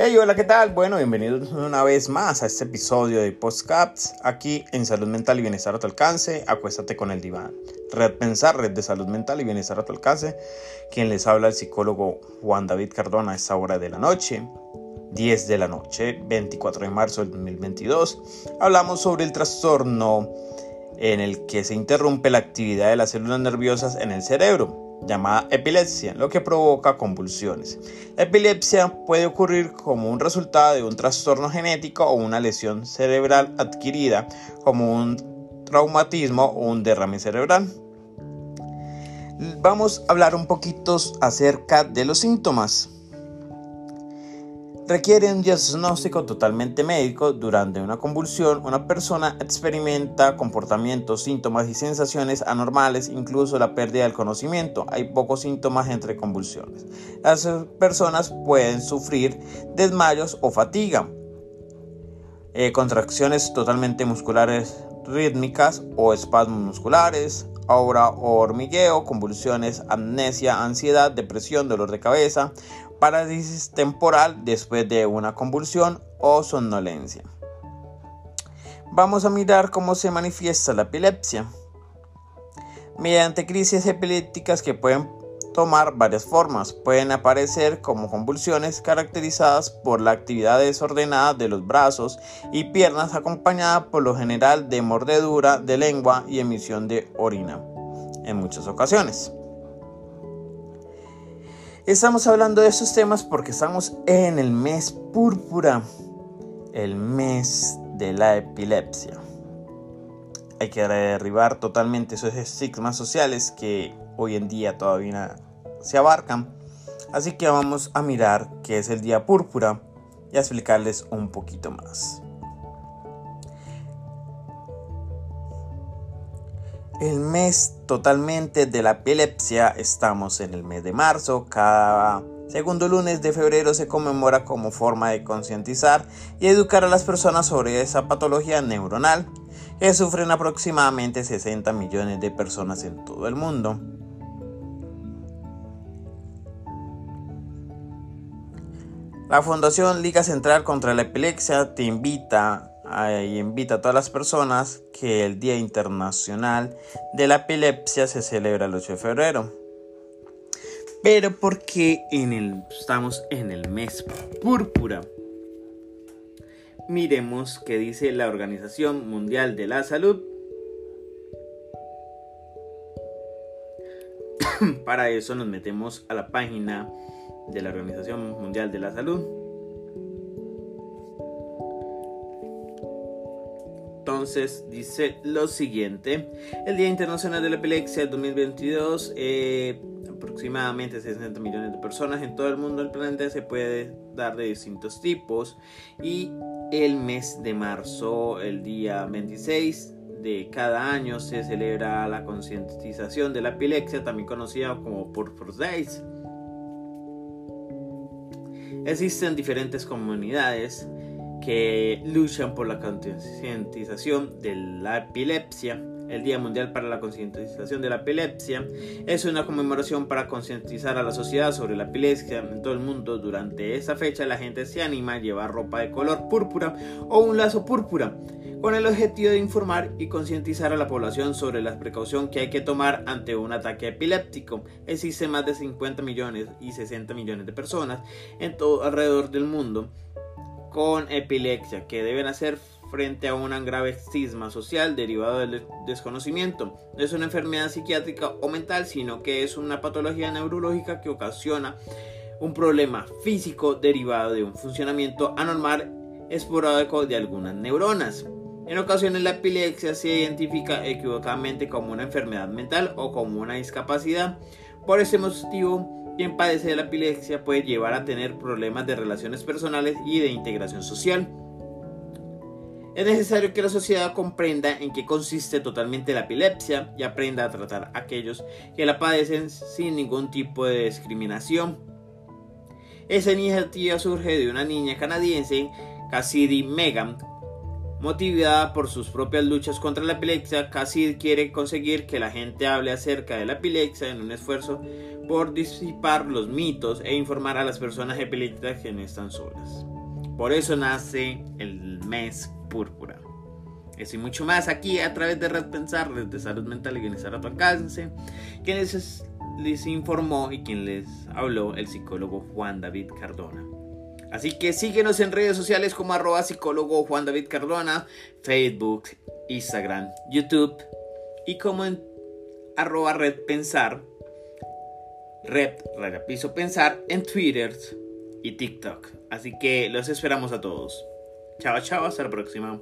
Hey, hola, ¿qué tal? Bueno, bienvenidos una vez más a este episodio de Postcaps, aquí en Salud Mental y Bienestar a tu alcance, acuéstate con el diván. Red Pensar, Red de Salud Mental y Bienestar a tu alcance, quien les habla el psicólogo Juan David Cardona a esta hora de la noche, 10 de la noche, 24 de marzo del 2022. Hablamos sobre el trastorno en el que se interrumpe la actividad de las células nerviosas en el cerebro llamada epilepsia, lo que provoca convulsiones. La epilepsia puede ocurrir como un resultado de un trastorno genético o una lesión cerebral adquirida, como un traumatismo o un derrame cerebral. Vamos a hablar un poquito acerca de los síntomas requiere un diagnóstico totalmente médico. Durante una convulsión, una persona experimenta comportamientos, síntomas y sensaciones anormales, incluso la pérdida del conocimiento. Hay pocos síntomas entre convulsiones. Las personas pueden sufrir desmayos o fatiga, eh, contracciones totalmente musculares rítmicas o espasmos musculares, aura o hormigueo, convulsiones, amnesia, ansiedad, depresión, dolor de cabeza, parálisis temporal después de una convulsión o somnolencia. Vamos a mirar cómo se manifiesta la epilepsia. Mediante crisis epilépticas que pueden tomar varias formas. Pueden aparecer como convulsiones caracterizadas por la actividad desordenada de los brazos y piernas acompañada por lo general de mordedura de lengua y emisión de orina en muchas ocasiones. Estamos hablando de estos temas porque estamos en el mes púrpura, el mes de la epilepsia. Hay que derribar totalmente esos estigmas sociales que hoy en día todavía se abarcan. Así que vamos a mirar qué es el día púrpura y a explicarles un poquito más. El mes totalmente de la epilepsia, estamos en el mes de marzo, cada segundo lunes de febrero se conmemora como forma de concientizar y educar a las personas sobre esa patología neuronal que sufren aproximadamente 60 millones de personas en todo el mundo. La Fundación Liga Central contra la Epilepsia te invita y invita a todas las personas que el Día Internacional de la Epilepsia se celebra el 8 de febrero. Pero porque estamos en el mes púrpura. Miremos qué dice la Organización Mundial de la Salud. Para eso nos metemos a la página de la Organización Mundial de la Salud entonces dice lo siguiente. El Día Internacional de la Epilepsia 2022, eh, aproximadamente 60 millones de personas en todo el mundo del planeta se puede dar de distintos tipos. Y el mes de marzo, el día 26 de cada año, se celebra la concientización de la epilepsia, también conocida como Purpose Days. Existen diferentes comunidades que luchan por la concientización de la epilepsia. El Día Mundial para la Concientización de la Epilepsia es una conmemoración para concientizar a la sociedad sobre la epilepsia en todo el mundo. Durante esa fecha la gente se anima a llevar ropa de color púrpura o un lazo púrpura con el objetivo de informar y concientizar a la población sobre la precaución que hay que tomar ante un ataque epiléptico. Existen más de 50 millones y 60 millones de personas en todo alrededor del mundo con epilepsia que deben hacer frente a un grave estigma social derivado del desconocimiento. No es una enfermedad psiquiátrica o mental, sino que es una patología neurológica que ocasiona un problema físico derivado de un funcionamiento anormal esporádico de algunas neuronas. En ocasiones la epilepsia se identifica equivocadamente como una enfermedad mental o como una discapacidad. Por ese motivo, quien padece de la epilepsia puede llevar a tener problemas de relaciones personales y de integración social. Es necesario que la sociedad comprenda en qué consiste totalmente la epilepsia y aprenda a tratar a aquellos que la padecen sin ningún tipo de discriminación. Esa iniciativa surge de una niña canadiense, Cassidy Megan, Motivada por sus propias luchas contra la epilepsia, Cassid quiere conseguir que la gente hable acerca de la epilepsia en un esfuerzo por disipar los mitos e informar a las personas epilépticas que no están solas. Por eso nace el mes púrpura. Eso y mucho más aquí a través de Red Pensar, Red de Salud Mental y Bienestar a tu alcance, quienes les informó y quien les habló el psicólogo Juan David Cardona. Así que síguenos en redes sociales como arroba psicólogo Juan David Cardona, Facebook, Instagram, YouTube y como en arroba Red Pensar, Red Piso Pensar en Twitter y TikTok. Así que los esperamos a todos. Chao, chao, hasta la próxima.